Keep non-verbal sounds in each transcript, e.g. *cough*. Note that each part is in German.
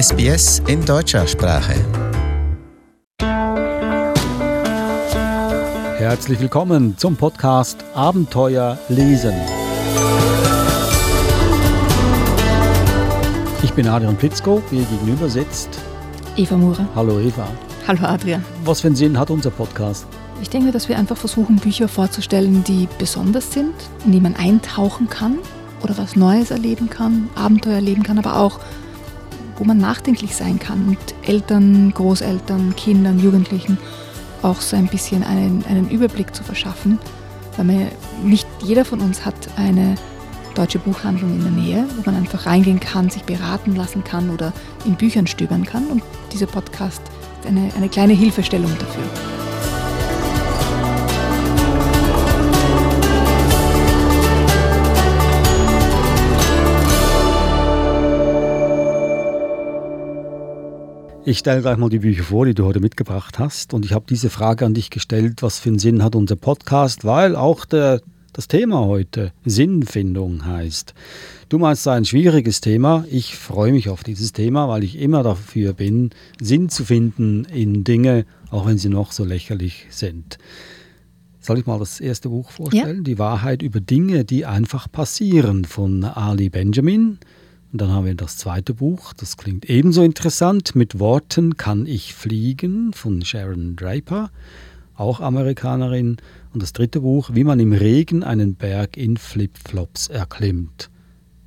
SBS in deutscher Sprache. Herzlich willkommen zum Podcast Abenteuer lesen. Ich bin Adrian Plitzko, mir gegenüber sitzt Eva Mura. Hallo Eva. Hallo Adrian. Was für einen Sinn hat unser Podcast? Ich denke, dass wir einfach versuchen, Bücher vorzustellen, die besonders sind, in die man eintauchen kann oder was Neues erleben kann, Abenteuer erleben kann, aber auch, wo man nachdenklich sein kann und Eltern, Großeltern, Kindern, Jugendlichen auch so ein bisschen einen, einen Überblick zu verschaffen, weil man, nicht jeder von uns hat eine deutsche Buchhandlung in der Nähe, wo man einfach reingehen kann, sich beraten lassen kann oder in Büchern stöbern kann. Und dieser Podcast ist eine, eine kleine Hilfestellung dafür. Ich stelle gleich mal die Bücher vor, die du heute mitgebracht hast. Und ich habe diese Frage an dich gestellt, was für einen Sinn hat unser Podcast, weil auch der, das Thema heute Sinnfindung heißt. Du meinst, es sei ein schwieriges Thema. Ich freue mich auf dieses Thema, weil ich immer dafür bin, Sinn zu finden in Dinge, auch wenn sie noch so lächerlich sind. Soll ich mal das erste Buch vorstellen? Ja. Die Wahrheit über Dinge, die einfach passieren von Ali Benjamin. Und dann haben wir das zweite Buch, das klingt ebenso interessant. Mit Worten kann ich fliegen von Sharon Draper, auch Amerikanerin. Und das dritte Buch, wie man im Regen einen Berg in Flipflops erklimmt,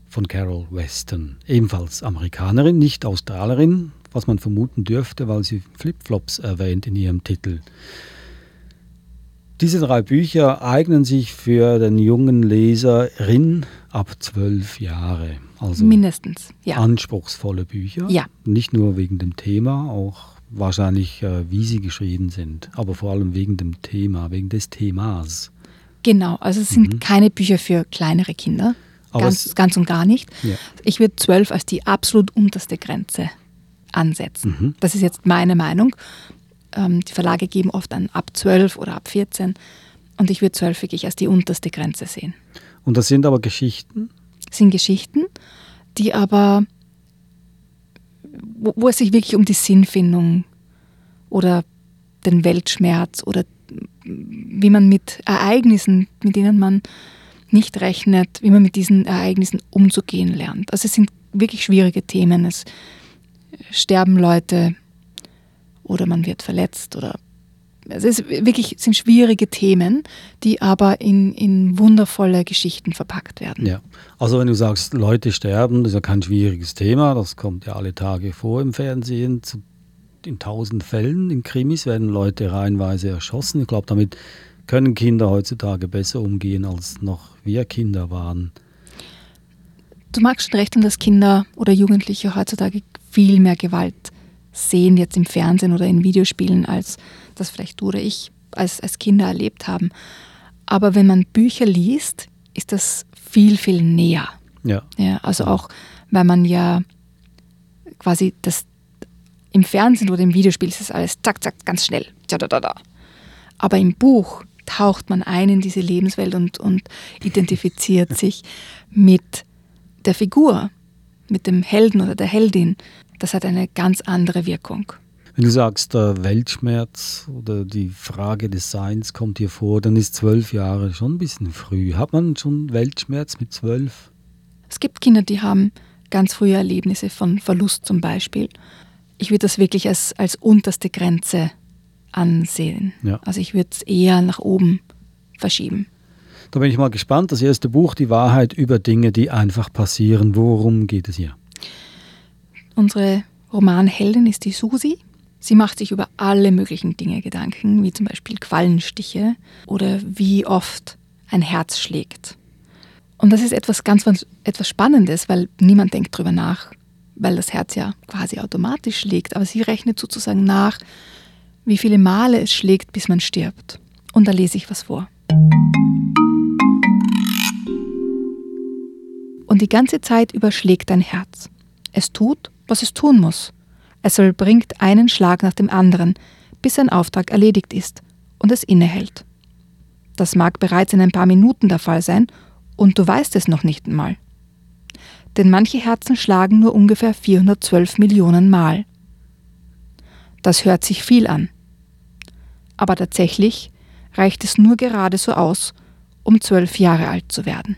von Carol Weston, ebenfalls Amerikanerin, nicht Australerin, was man vermuten dürfte, weil sie Flipflops erwähnt in ihrem Titel. Diese drei Bücher eignen sich für den jungen Leserin ab zwölf Jahre. Also Mindestens, ja. Anspruchsvolle Bücher. Ja. Nicht nur wegen dem Thema, auch wahrscheinlich, äh, wie sie geschrieben sind, aber vor allem wegen dem Thema, wegen des Themas. Genau, also es sind mhm. keine Bücher für kleinere Kinder. ganz, ganz und gar nicht. Ja. Ich würde zwölf als die absolut unterste Grenze ansetzen. Mhm. Das ist jetzt meine Meinung. Ähm, die Verlage geben oft an ab 12 oder ab 14 und ich würde 12 wirklich als die unterste Grenze sehen. Und das sind aber Geschichten? Sind Geschichten, die aber, wo, wo es sich wirklich um die Sinnfindung oder den Weltschmerz oder wie man mit Ereignissen, mit denen man nicht rechnet, wie man mit diesen Ereignissen umzugehen lernt. Also es sind wirklich schwierige Themen. Es sterben Leute, oder man wird verletzt oder es ist wirklich sind schwierige Themen, die aber in, in wundervolle Geschichten verpackt werden. Ja, also wenn du sagst, Leute sterben, das ist ja kein schwieriges Thema, das kommt ja alle Tage vor im Fernsehen. In tausend Fällen in Krimis werden Leute reihenweise erschossen. Ich glaube, damit können Kinder heutzutage besser umgehen, als noch wir Kinder waren. Du magst schon rechnen, dass Kinder oder Jugendliche heutzutage viel mehr Gewalt sehen jetzt im Fernsehen oder in Videospielen, als das vielleicht du oder ich als, als Kinder erlebt haben. Aber wenn man Bücher liest, ist das viel, viel näher. Ja. ja also auch, weil man ja quasi das im Fernsehen oder im Videospiel ist das alles zack, zack, ganz schnell. Aber im Buch taucht man ein in diese Lebenswelt und, und identifiziert *laughs* sich mit der Figur, mit dem Helden oder der Heldin das hat eine ganz andere Wirkung. Wenn du sagst, der Weltschmerz oder die Frage des Seins kommt hier vor, dann ist zwölf Jahre schon ein bisschen früh. Hat man schon Weltschmerz mit zwölf? Es gibt Kinder, die haben ganz frühe Erlebnisse von Verlust zum Beispiel. Ich würde das wirklich als, als unterste Grenze ansehen. Ja. Also ich würde es eher nach oben verschieben. Da bin ich mal gespannt. Das erste Buch, Die Wahrheit über Dinge, die einfach passieren. Worum geht es hier? Unsere Romanheldin ist die Susi. Sie macht sich über alle möglichen Dinge Gedanken, wie zum Beispiel Quallenstiche oder wie oft ein Herz schlägt. Und das ist etwas ganz etwas Spannendes, weil niemand denkt darüber nach, weil das Herz ja quasi automatisch schlägt. Aber sie rechnet sozusagen nach, wie viele Male es schlägt, bis man stirbt. Und da lese ich was vor. Und die ganze Zeit überschlägt dein Herz. Es tut, was es tun muss. Es vollbringt einen Schlag nach dem anderen, bis sein Auftrag erledigt ist und es innehält. Das mag bereits in ein paar Minuten der Fall sein und du weißt es noch nicht einmal. denn manche Herzen schlagen nur ungefähr 412 Millionen Mal. Das hört sich viel an. Aber tatsächlich reicht es nur gerade so aus, um zwölf Jahre alt zu werden.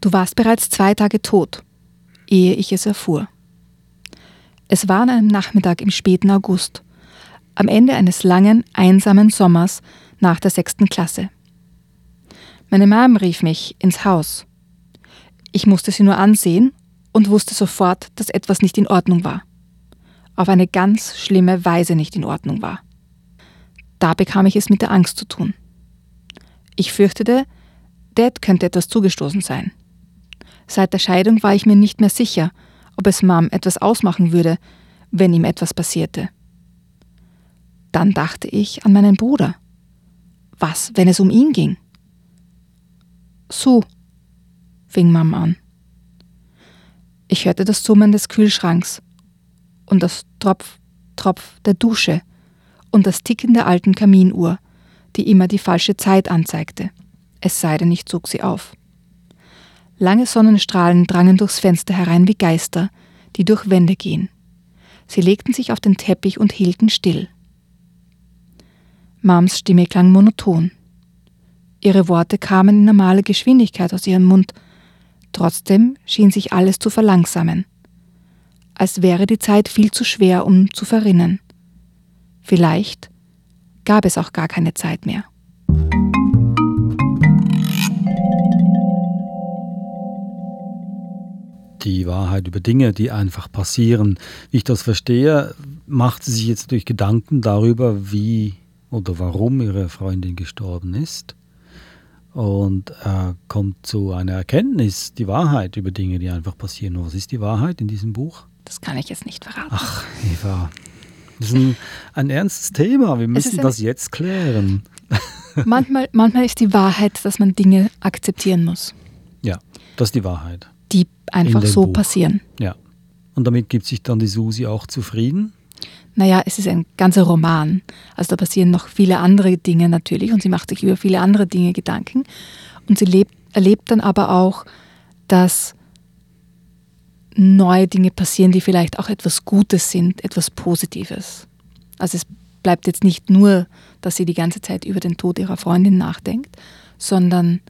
Du warst bereits zwei Tage tot, ehe ich es erfuhr. Es war an einem Nachmittag im späten August, am Ende eines langen, einsamen Sommers nach der sechsten Klasse. Meine Mom rief mich ins Haus. Ich musste sie nur ansehen und wusste sofort, dass etwas nicht in Ordnung war. Auf eine ganz schlimme Weise nicht in Ordnung war. Da bekam ich es mit der Angst zu tun. Ich fürchtete, Dad könnte etwas zugestoßen sein. Seit der Scheidung war ich mir nicht mehr sicher, ob es Mom etwas ausmachen würde, wenn ihm etwas passierte. Dann dachte ich an meinen Bruder. Was, wenn es um ihn ging? So, fing Mom an. Ich hörte das Summen des Kühlschranks und das Tropf, Tropf der Dusche und das Ticken der alten Kaminuhr, die immer die falsche Zeit anzeigte, es sei denn, ich zog sie auf. Lange Sonnenstrahlen drangen durchs Fenster herein wie Geister, die durch Wände gehen. Sie legten sich auf den Teppich und hielten still. Mams Stimme klang monoton. Ihre Worte kamen in normaler Geschwindigkeit aus ihrem Mund, trotzdem schien sich alles zu verlangsamen, als wäre die Zeit viel zu schwer, um zu verrinnen. Vielleicht gab es auch gar keine Zeit mehr. Die Wahrheit über Dinge, die einfach passieren. Wie ich das verstehe, macht sie sich jetzt durch Gedanken darüber, wie oder warum ihre Freundin gestorben ist und äh, kommt zu einer Erkenntnis, die Wahrheit über Dinge, die einfach passieren. Und was ist die Wahrheit in diesem Buch? Das kann ich jetzt nicht verraten. Ach, Eva, das ist ein, ein ernstes Thema. Wir müssen das jetzt klären. Manchmal, manchmal ist die Wahrheit, dass man Dinge akzeptieren muss. Ja, das ist die Wahrheit die einfach so Buch. passieren. Ja. Und damit gibt sich dann die Susi auch zufrieden? Naja, es ist ein ganzer Roman. Also da passieren noch viele andere Dinge natürlich und sie macht sich über viele andere Dinge Gedanken. Und sie lebt, erlebt dann aber auch, dass neue Dinge passieren, die vielleicht auch etwas Gutes sind, etwas Positives. Also es bleibt jetzt nicht nur, dass sie die ganze Zeit über den Tod ihrer Freundin nachdenkt, sondern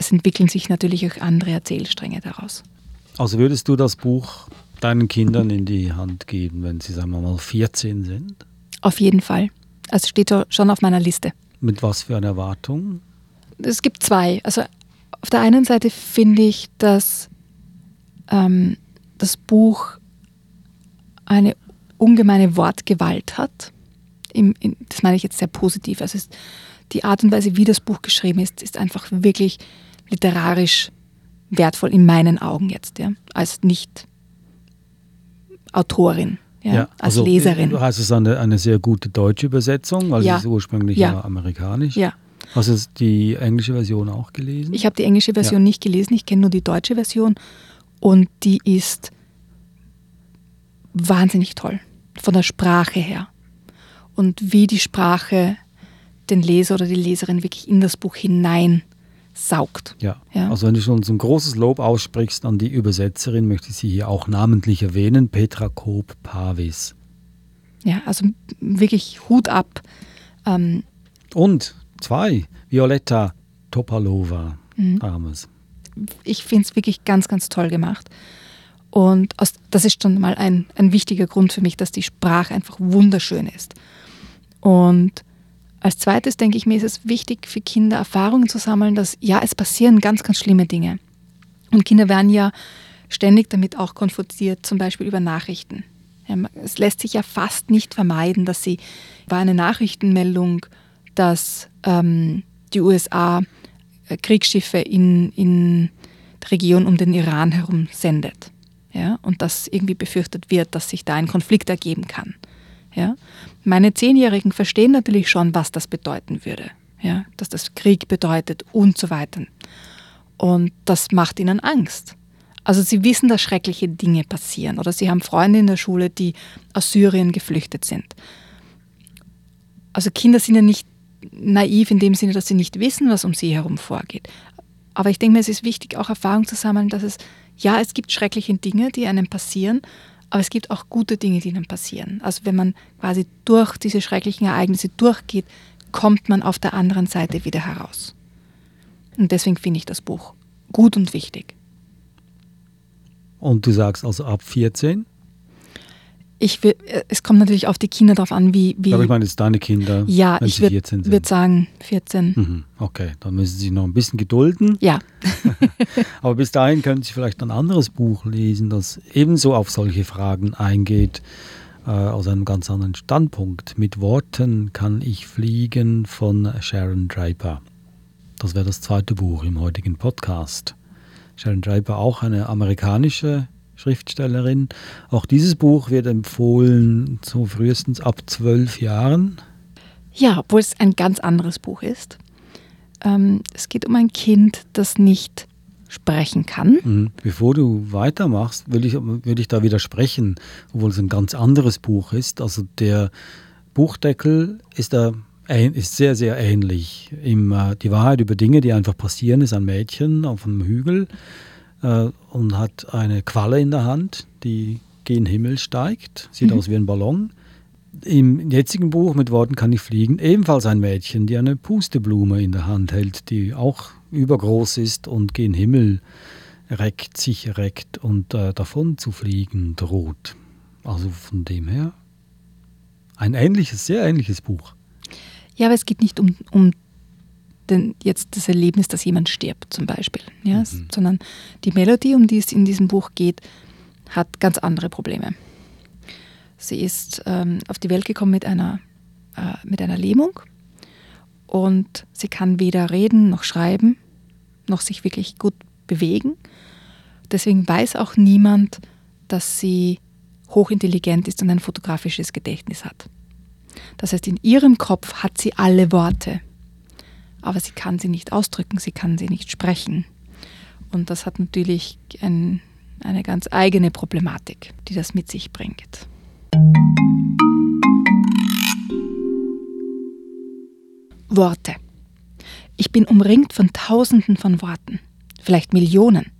es entwickeln sich natürlich auch andere Erzählstränge daraus. Also würdest du das Buch deinen Kindern in die Hand geben, wenn sie, sagen wir mal, 14 sind? Auf jeden Fall. Also steht schon auf meiner Liste. Mit was für einer Erwartung? Es gibt zwei. Also auf der einen Seite finde ich, dass ähm, das Buch eine ungemeine Wortgewalt hat. Im, in, das meine ich jetzt sehr positiv. Also es, die Art und Weise, wie das Buch geschrieben ist, ist einfach wirklich literarisch wertvoll in meinen Augen jetzt, ja, als nicht Autorin. Ja, ja als also, Leserin. Du hast es eine, eine sehr gute deutsche Übersetzung, weil ja. es ist ursprünglich ja. ja amerikanisch. Ja. Hast du die englische Version auch gelesen? Ich habe die englische Version nicht gelesen, ich kenne nur die deutsche Version und die ist wahnsinnig toll, von der Sprache her. Und wie die Sprache den Leser oder die Leserin wirklich in das Buch hinein saugt. Ja. ja. Also wenn du schon so ein großes Lob aussprichst an die Übersetzerin, möchte ich sie hier auch namentlich erwähnen, Petra Koop-Pavis. Ja, also wirklich Hut ab. Ähm, Und zwei, Violetta Topalova, mhm. Armes. Ich finde es wirklich ganz, ganz toll gemacht. Und aus, das ist schon mal ein, ein wichtiger Grund für mich, dass die Sprache einfach wunderschön ist. Und als zweites denke ich mir, ist es wichtig für Kinder Erfahrungen zu sammeln, dass ja, es passieren ganz, ganz schlimme Dinge. Und Kinder werden ja ständig damit auch konfrontiert, zum Beispiel über Nachrichten. Es lässt sich ja fast nicht vermeiden, dass sie war eine Nachrichtenmeldung, dass ähm, die USA äh, Kriegsschiffe in, in der Region um den Iran herum sendet. Ja, und dass irgendwie befürchtet wird, dass sich da ein Konflikt ergeben kann. Ja? Meine Zehnjährigen verstehen natürlich schon, was das bedeuten würde. Ja? Dass das Krieg bedeutet und so weiter. Und das macht ihnen Angst. Also sie wissen, dass schreckliche Dinge passieren. Oder sie haben Freunde in der Schule, die aus Syrien geflüchtet sind. Also Kinder sind ja nicht naiv in dem Sinne, dass sie nicht wissen, was um sie herum vorgeht. Aber ich denke mir, es ist wichtig, auch Erfahrung zu sammeln, dass es, ja, es gibt schreckliche Dinge, die einem passieren, aber es gibt auch gute Dinge, die einem passieren. Also wenn man quasi durch diese schrecklichen Ereignisse durchgeht, kommt man auf der anderen Seite wieder heraus. Und deswegen finde ich das Buch gut und wichtig. Und du sagst also ab 14? Ich will, äh, es kommt natürlich auf die Kinder drauf an, wie. wie Aber ich meine, jetzt deine Kinder, ja, wenn ich sie würd, 14 sind. würde sagen 14. Mhm, okay, dann müssen Sie sich noch ein bisschen gedulden. Ja. *laughs* Aber bis dahin können Sie vielleicht ein anderes Buch lesen, das ebenso auf solche Fragen eingeht, äh, aus einem ganz anderen Standpunkt. Mit Worten kann ich fliegen von Sharon Draper. Das wäre das zweite Buch im heutigen Podcast. Sharon Draper, auch eine amerikanische Schriftstellerin. Auch dieses Buch wird empfohlen, so frühestens ab zwölf Jahren. Ja, obwohl es ein ganz anderes Buch ist. Ähm, es geht um ein Kind, das nicht sprechen kann. Mhm. Bevor du weitermachst, will ich, will ich da widersprechen, obwohl es ein ganz anderes Buch ist. Also der Buchdeckel ist, da, ist sehr, sehr ähnlich. Im, äh, die Wahrheit über Dinge, die einfach passieren, ist ein Mädchen auf einem Hügel äh, und hat eine Qualle in der Hand, die gen Himmel steigt. Sieht Mhm. aus wie ein Ballon. Im jetzigen Buch mit Worten kann ich fliegen, ebenfalls ein Mädchen, die eine Pusteblume in der Hand hält, die auch übergroß ist und gen Himmel reckt, sich reckt und äh, davon zu fliegen droht. Also von dem her ein ähnliches, sehr ähnliches Buch. Ja, aber es geht nicht um, um den, jetzt das Erlebnis, dass jemand stirbt zum Beispiel, ja, Mhm. sondern die Melodie, um die es in diesem Buch geht, hat ganz andere Probleme. Sie ist ähm, auf die Welt gekommen mit einer, äh, mit einer Lähmung und sie kann weder reden noch schreiben, noch sich wirklich gut bewegen. Deswegen weiß auch niemand, dass sie hochintelligent ist und ein fotografisches Gedächtnis hat. Das heißt, in ihrem Kopf hat sie alle Worte, aber sie kann sie nicht ausdrücken, sie kann sie nicht sprechen. Und das hat natürlich ein, eine ganz eigene Problematik, die das mit sich bringt. Worte. Ich bin umringt von Tausenden von Worten, vielleicht Millionen.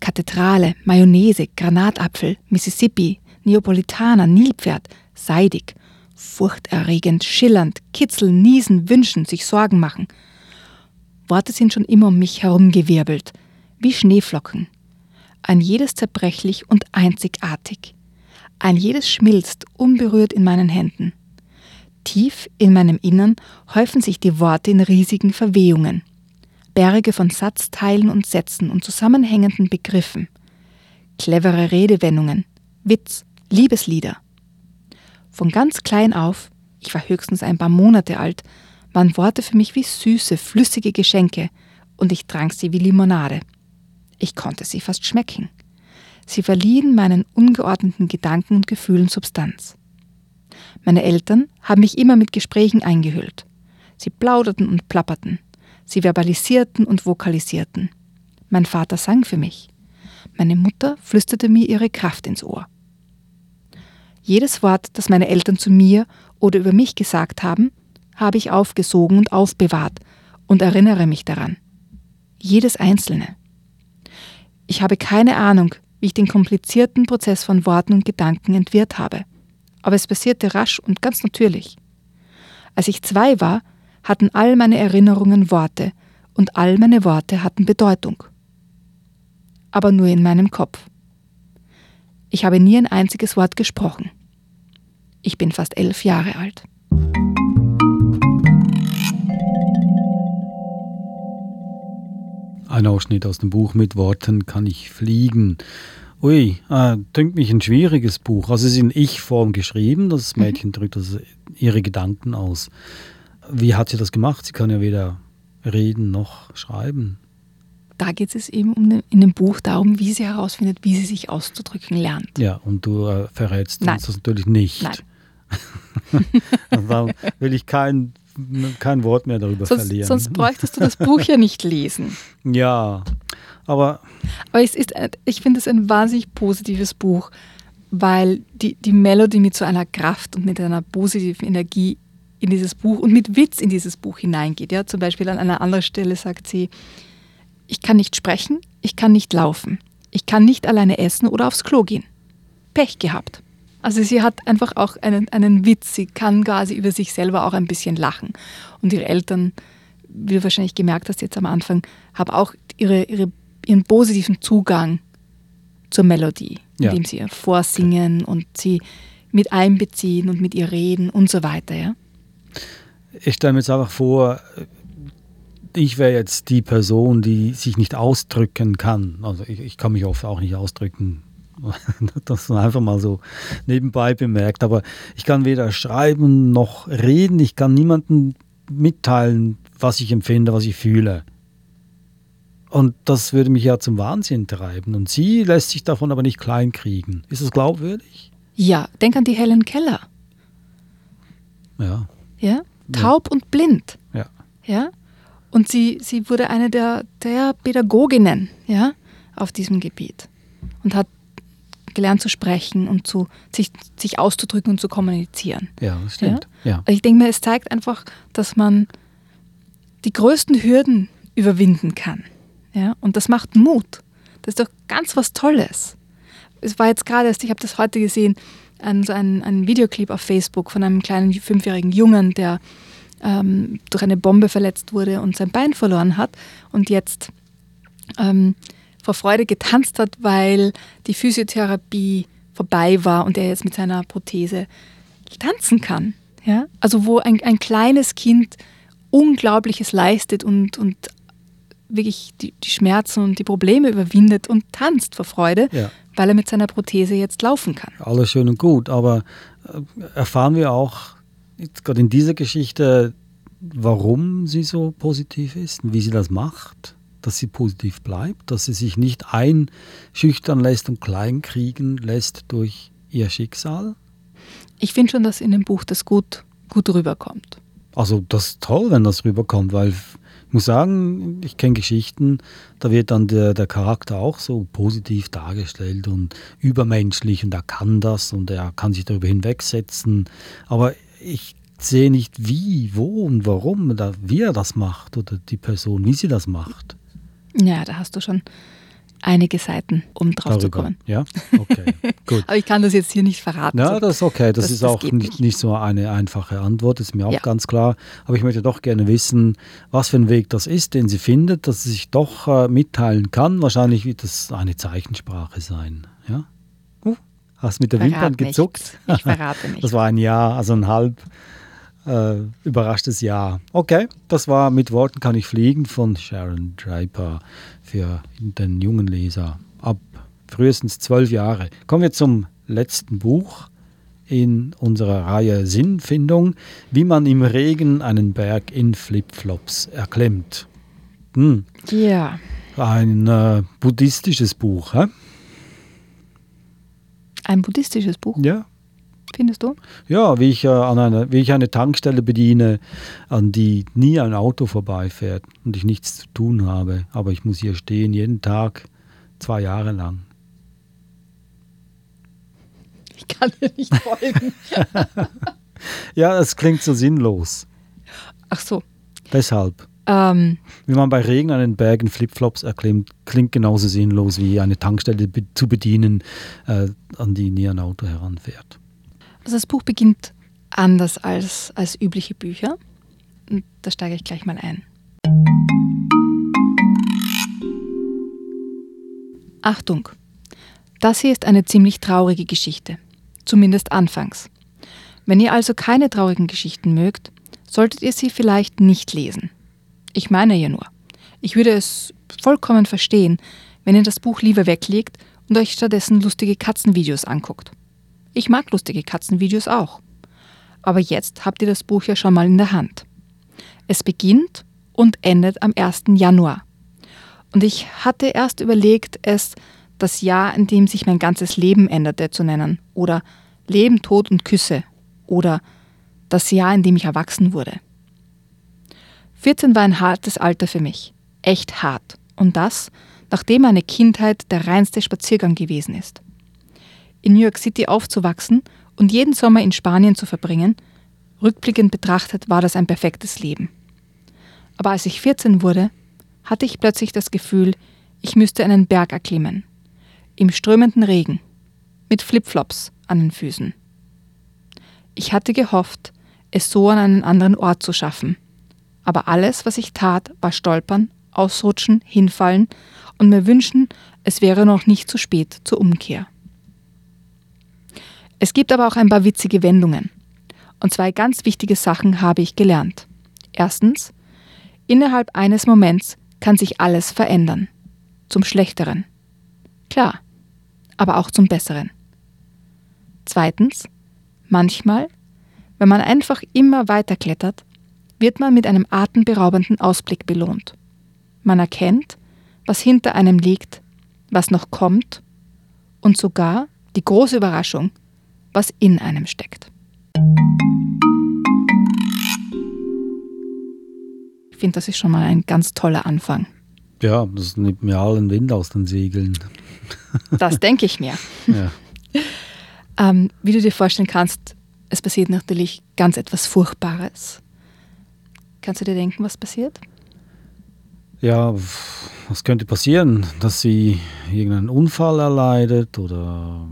Kathedrale, Mayonnaise, Granatapfel, Mississippi, Neapolitaner, Nilpferd, seidig, furchterregend, schillernd, kitzeln, niesen, wünschen, sich Sorgen machen. Worte sind schon immer um mich herumgewirbelt, wie Schneeflocken. Ein jedes zerbrechlich und einzigartig. Ein jedes schmilzt unberührt in meinen Händen. Tief in meinem Innern häufen sich die Worte in riesigen Verwehungen. Berge von Satzteilen und Sätzen und zusammenhängenden Begriffen. Clevere Redewendungen, Witz, Liebeslieder. Von ganz klein auf, ich war höchstens ein paar Monate alt, waren Worte für mich wie süße, flüssige Geschenke und ich trank sie wie Limonade. Ich konnte sie fast schmecken. Sie verliehen meinen ungeordneten Gedanken und Gefühlen Substanz. Meine Eltern haben mich immer mit Gesprächen eingehüllt. Sie plauderten und plapperten. Sie verbalisierten und vokalisierten. Mein Vater sang für mich. Meine Mutter flüsterte mir ihre Kraft ins Ohr. Jedes Wort, das meine Eltern zu mir oder über mich gesagt haben, habe ich aufgesogen und aufbewahrt und erinnere mich daran. Jedes einzelne. Ich habe keine Ahnung, wie ich den komplizierten Prozess von Worten und Gedanken entwirrt habe, aber es passierte rasch und ganz natürlich. Als ich zwei war, hatten all meine Erinnerungen Worte und all meine Worte hatten Bedeutung. Aber nur in meinem Kopf. Ich habe nie ein einziges Wort gesprochen. Ich bin fast elf Jahre alt. Ein Ausschnitt aus dem Buch mit Worten kann ich fliegen. Ui, äh, dünkt mich ein schwieriges Buch. Also es ist in Ich-Form geschrieben, das Mädchen drückt also ihre Gedanken aus. Wie hat sie das gemacht? Sie kann ja weder reden noch schreiben. Da geht es eben um in dem Buch darum, wie sie herausfindet, wie sie sich auszudrücken lernt. Ja, und du äh, verrätst Nein. uns das natürlich nicht. Nein. *laughs* Darum will ich kein, kein Wort mehr darüber Sonst, verlieren. sonst bräuchtest du das Buch ja nicht lesen. *laughs* ja, aber Aber es ist, ich finde es ein wahnsinnig positives Buch, weil die, die Melody mit so einer Kraft und mit einer positiven Energie in dieses Buch und mit Witz in dieses Buch hineingeht. Ja, zum Beispiel an einer anderen Stelle sagt sie, Ich kann nicht sprechen, ich kann nicht laufen, ich kann nicht alleine essen oder aufs Klo gehen. Pech gehabt. Also sie hat einfach auch einen, einen Witz, sie kann quasi über sich selber auch ein bisschen lachen. Und ihre Eltern, wie du wahrscheinlich gemerkt hast jetzt am Anfang, haben auch ihre, ihre, ihren positiven Zugang zur Melodie, Ja. indem sie ihr vorsingen und sie mit einbeziehen und mit ihr reden und so weiter. Ja? Ich stelle mir jetzt einfach vor, ich wäre jetzt die Person, die sich nicht ausdrücken kann. Also ich, ich kann mich oft auch nicht ausdrücken. *laughs* Das ist einfach mal so nebenbei bemerkt. Aber ich kann weder schreiben noch reden. Ich kann niemandem mitteilen, was ich empfinde, was ich fühle. Und das würde mich ja zum Wahnsinn treiben. Und sie lässt sich davon aber nicht kleinkriegen. Ist das glaubwürdig? ja, denk an die Helen Keller. Ja, Ja? Taub und blind. ja. Ja? Und sie, sie wurde eine der, der Pädagoginnen ja, auf diesem Gebiet und hat gelernt zu sprechen und zu, sich, sich auszudrücken und zu kommunizieren. Ja, das stimmt. Ja. Ich denke mir, es zeigt einfach, dass man die größten Hürden überwinden kann. Ja? Und das macht Mut. Das ist doch ganz was Tolles. Es war jetzt gerade erst, ich habe das heute gesehen, ein, so ein, ein Videoclip auf Facebook von einem kleinen fünfjährigen Jungen, der ähm, durch eine Bombe verletzt wurde und sein Bein verloren hat und jetzt ähm, vor Freude getanzt hat, weil die Physiotherapie vorbei war und er jetzt mit seiner Prothese tanzen kann. Ja? Also wo ein, ein kleines Kind Unglaubliches leistet und, und wirklich die, die Schmerzen und die Probleme überwindet und tanzt vor Freude, Ja. weil er mit seiner Prothese jetzt laufen kann. Alles schön und gut, aber äh, erfahren wir auch jetzt gerade in dieser Geschichte, warum sie so positiv ist und wie sie das macht, dass sie positiv bleibt, dass sie sich nicht einschüchtern lässt und kleinkriegen lässt durch ihr Schicksal? Ich finde schon, dass in dem Buch das gut, gut rüberkommt. Also das ist toll, wenn das rüberkommt, weil ich muss sagen, ich kenne Geschichten, da wird dann der, der Charakter auch so positiv dargestellt und übermenschlich und er kann das und er kann sich darüber hinwegsetzen. Aber ich sehe nicht wie, wo und warum oder wie er das macht oder die Person, wie sie das macht. Ja, da hast du schon einige Seiten, um drauf zu kommen. Ja, *laughs* okay, gut. Aber ich kann das jetzt hier nicht verraten. Ja, das ist okay. Das, das- ist das auch nicht. nicht so eine einfache Antwort, ist mir auch Ja. ganz klar. Aber ich möchte doch gerne wissen, was für ein Weg das ist, den sie findet, dass sie sich doch äh, mitteilen kann. Wahrscheinlich wird das eine Zeichensprache sein. Ja? Hast mit der Verrat Wimpern nichts. gezuckt. Ich verrate nicht. *laughs* Das war ein Ja, also ein halb äh, überraschtes Ja. Okay, das war Mit Worten kann ich fliegen von Sharon Draper für den jungen Leser ab frühestens zwölf Jahre. Kommen wir zum letzten Buch in unserer Reihe Sinnfindung, wie man im Regen einen Berg in Flipflops erklimmt. Hm, Ja, ein äh, buddhistisches Buch, hä? Ein buddhistisches Buch, Ja, findest du? Ja, wie ich, äh, an einer, wie ich eine Tankstelle bediene, an die nie ein Auto vorbeifährt und ich nichts zu tun habe. Aber ich muss hier stehen, jeden Tag, zwei Jahre lang. *laughs* Ich kann dir nicht folgen. *laughs* Ja, es klingt so sinnlos. Ach so. Deshalb, Ähm, wie man bei Regen einen Berg in Flipflops erklimmt, klingt genauso sinnlos wie eine Tankstelle be zu bedienen, äh, an die nie ein Auto heranfährt. also das Buch beginnt anders als, als übliche Bücher. Und da steige ich gleich mal ein. Achtung! Das hier ist eine ziemlich traurige Geschichte. Zumindest anfangs. Wenn ihr also keine traurigen Geschichten mögt, solltet ihr sie vielleicht nicht lesen. Ich meine ja nur. Ich würde es vollkommen verstehen, wenn ihr das Buch lieber weglegt und euch stattdessen lustige Katzenvideos anguckt. Ich mag lustige Katzenvideos auch. Aber jetzt habt ihr das Buch ja schon mal in der Hand. Es beginnt und endet am 1. Januar. Und ich hatte erst überlegt, es das Jahr, in dem sich mein ganzes Leben änderte, zu nennen. Oder Leben, Tod und Küsse. Oder das Jahr, in dem ich erwachsen wurde. 14 war ein hartes Alter für mich. Echt hart. Und das, nachdem meine Kindheit der reinste Spaziergang gewesen ist. In New York City aufzuwachsen und jeden Sommer in Spanien zu verbringen, rückblickend betrachtet war das ein perfektes Leben. Aber als ich 14 wurde, hatte ich plötzlich das Gefühl, ich müsste einen Berg erklimmen. Im strömenden Regen. Mit Flipflops an den Füßen. Ich hatte gehofft, es so an einen anderen Ort zu schaffen. Aber alles, was ich tat, war stolpern, ausrutschen, hinfallen und mir wünschen, es wäre noch nicht zu spät zur Umkehr. Es gibt aber auch ein paar witzige Wendungen. Und zwei ganz wichtige Sachen habe ich gelernt. Erstens, innerhalb eines Moments kann sich alles verändern. Zum Schlechteren. Klar, aber auch zum Besseren. Zweitens, manchmal, wenn man einfach immer weiter klettert, wird man mit einem atemberaubenden Ausblick belohnt. Man erkennt, was hinter einem liegt, was noch kommt und sogar die große Überraschung, was in einem steckt. Ich finde, das ist schon mal ein ganz toller Anfang. Ja, das nimmt mir allen Wind aus den Segeln. Das denke ich mir. *laughs* Ja. ähm, wie du dir vorstellen kannst, es passiert natürlich ganz etwas Furchtbares. Kannst du dir denken, was passiert? Ja, was könnte passieren? Dass sie irgendeinen Unfall erleidet oder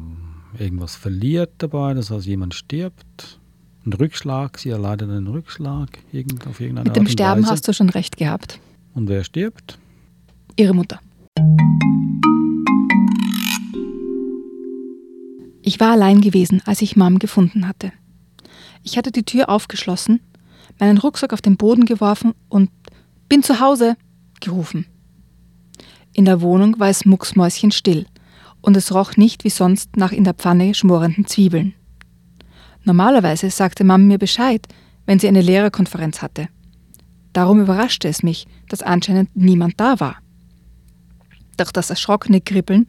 irgendwas verliert dabei, das heißt, jemand stirbt. Ein Rückschlag, sie erleidet einen Rückschlag irgend, auf irgendeine Mit dem Art und Sterben Weise. hast du schon recht gehabt. Und wer stirbt? Ihre Mutter. Ich war allein gewesen, als ich Mom gefunden hatte. Ich hatte die Tür aufgeschlossen, meinen Rucksack auf den Boden geworfen und bin zu Hause gerufen. In der Wohnung war es mucksmäuschenstill und es roch nicht wie sonst nach in der Pfanne schmorenden Zwiebeln. Normalerweise sagte Mom mir Bescheid, wenn sie eine Lehrerkonferenz hatte. Darum überraschte es mich, dass anscheinend niemand da war. Doch das erschrockene Kribbeln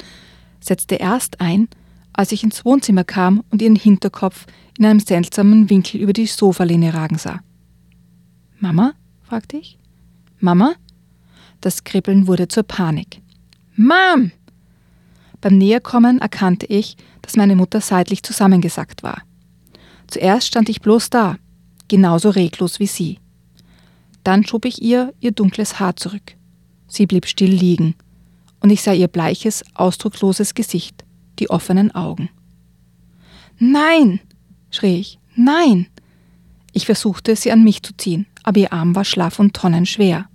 setzte erst ein, als ich ins Wohnzimmer kam und ihren Hinterkopf in einem seltsamen Winkel über die Sofalehne ragen sah. Mama? fragte ich. Mama? Das Kribbeln wurde zur Panik. Mom! Beim Näherkommen erkannte ich, dass meine Mutter seitlich zusammengesackt war. Zuerst stand ich bloß da, genauso reglos wie sie. Dann schob ich ihr ihr dunkles Haar zurück. Sie blieb still liegen, und ich sah ihr bleiches, ausdrucksloses Gesicht, die offenen Augen. Nein! schrie ich. Nein! Ich versuchte, sie an mich zu ziehen, aber ihr Arm war schlaff und tonnenschwer.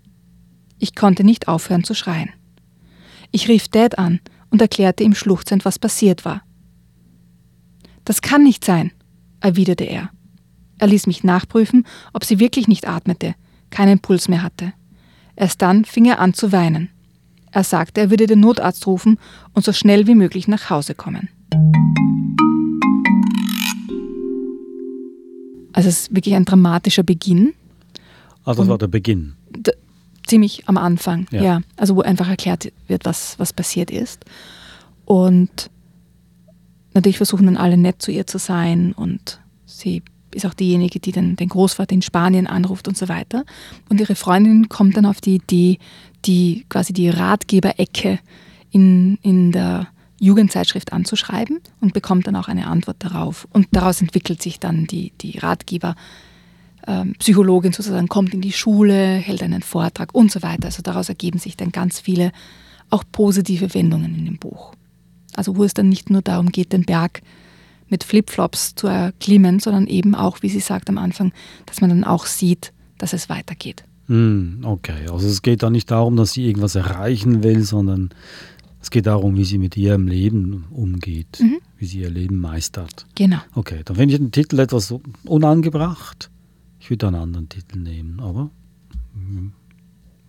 Ich konnte nicht aufhören zu schreien. Ich rief Dad an und erklärte ihm schluchzend, was passiert war. Das kann nicht sein, erwiderte er. Er ließ mich nachprüfen, ob sie wirklich nicht atmete, keinen Puls mehr hatte. Erst dann fing er an zu weinen. Er sagte, er würde den Notarzt rufen und so schnell wie möglich nach Hause kommen. Also es ist wirklich ein dramatischer Beginn, Also das war der Beginn. Ziemlich am Anfang, Ja. ja. Also wo einfach erklärt wird, was, was passiert ist. Und natürlich versuchen dann alle nett zu ihr zu sein und sie ist auch diejenige, die den, den Großvater in Spanien anruft und so weiter. Und ihre Freundin kommt dann auf die Idee, die quasi die Ratgeberecke in, in der Jugendzeitschrift anzuschreiben und bekommt dann auch eine Antwort darauf. Und daraus entwickelt sich dann die, die Ratgeber. Ähm, Psychologin sozusagen kommt in die Schule, hält einen Vortrag und so weiter. Also daraus ergeben sich dann ganz viele auch positive Wendungen in dem Buch. Also wo es dann nicht nur darum geht, den Berg mit Flipflops zu erklimmen, sondern eben auch, wie sie sagt am Anfang, dass man dann auch sieht, dass es weitergeht. Hm, okay, also es geht da nicht darum, dass sie irgendwas erreichen will, sondern es geht darum, wie sie mit ihrem Leben umgeht, Mhm. wie sie ihr Leben meistert. Genau. Okay, dann finde ich den Titel etwas unangebracht. Ich würde einen anderen Titel nehmen, aber hm,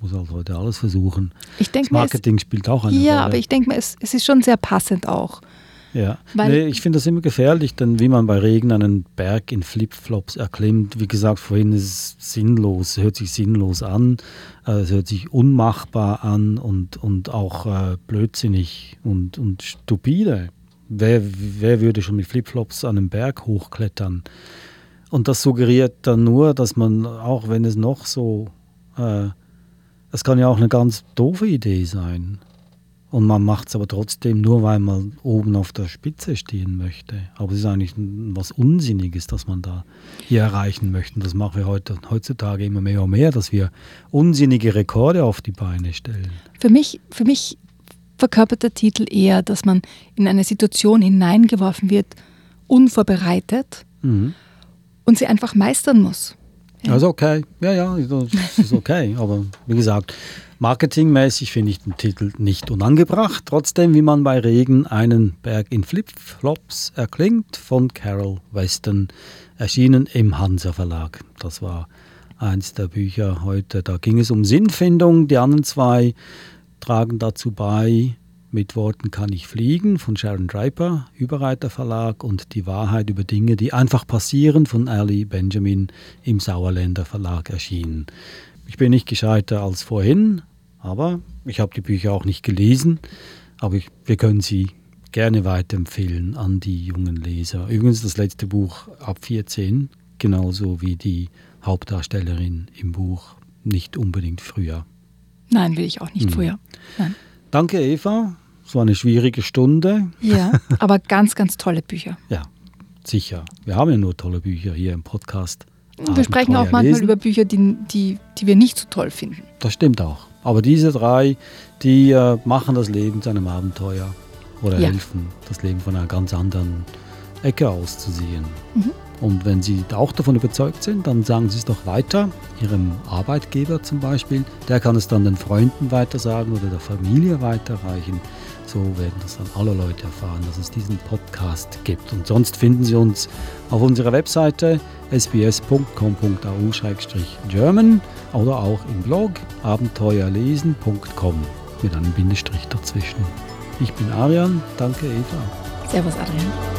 muss halt heute alles versuchen. Ich Das mir, es, Marketing spielt auch eine ja, Rolle. aber ich denke mir, es, es ist schon sehr passend auch. Ja, Weil- nee, ich finde das immer gefährlich, denn wie man bei Regen einen Berg in Flipflops erklimmt, wie gesagt, vorhin ist es sinnlos, hört sich sinnlos an, äh, es hört sich unmachbar an und, und auch äh, blödsinnig und, und stupide. Wer, wer würde schon mit Flipflops an einen Berg hochklettern? Und das suggeriert dann nur, dass man, auch wenn es noch so, äh, es kann ja auch eine ganz doofe Idee sein. Und man macht es aber trotzdem nur, weil man oben auf der Spitze stehen möchte. Aber es ist eigentlich was Unsinniges, das man da hier erreichen möchte. Und das machen wir heute, heutzutage immer mehr und mehr, dass wir unsinnige Rekorde auf die Beine stellen. Für mich, für mich verkörpert der Titel eher, dass man in eine Situation hineingeworfen wird, unvorbereitet mhm. Und sie einfach meistern muss. Ja. Also okay, ja, ja, das ist okay. *laughs* aber wie gesagt, Marketingmäßig finde ich den Titel nicht unangebracht. Trotzdem, wie man bei Regen einen Berg in Flipflops erklingt, von Carol Weston, erschienen im Hansa Verlag. Das war eins der Bücher heute. Da ging es um Sinnfindung. Die anderen zwei tragen dazu bei. Mit Worten kann ich fliegen von Sharon Draper, Überreiter Verlag und Die Wahrheit über Dinge, die einfach passieren von Ali Benjamin im Sauerländer Verlag erschienen. Ich bin nicht gescheiter als vorhin, aber ich habe die Bücher auch nicht gelesen, aber ich, wir können sie gerne weiterempfehlen an die jungen Leser. Übrigens das letzte Buch ab 14, genauso wie die Hauptdarstellerin im Buch, nicht unbedingt früher. Nein, will ich auch nicht hm. früher. Nein. Danke, Eva. Es war eine schwierige Stunde. Ja, *laughs* aber ganz, ganz tolle Bücher. Ja, sicher. Wir haben ja nur tolle Bücher hier im Podcast. Wir sprechen auch manchmal lesen. über Bücher, die, die, die wir nicht so toll finden. Das stimmt auch. Aber diese drei, die äh, machen das Leben zu einem Abenteuer oder ja. helfen, das Leben von einer ganz anderen Ecke auszusehen. Mhm. Und wenn Sie auch davon überzeugt sind, dann sagen Sie es doch weiter, Ihrem Arbeitgeber zum Beispiel. Der kann es dann den Freunden weitersagen oder der Familie weiterreichen. So werden das dann alle Leute erfahren, dass es diesen Podcast gibt. Und sonst finden Sie uns auf unserer Webseite sbs.com.au-german oder auch im Blog abenteuerlesen.com mit einem Bindestrich dazwischen. Ich bin Arian, danke Eva. Servus Adrian.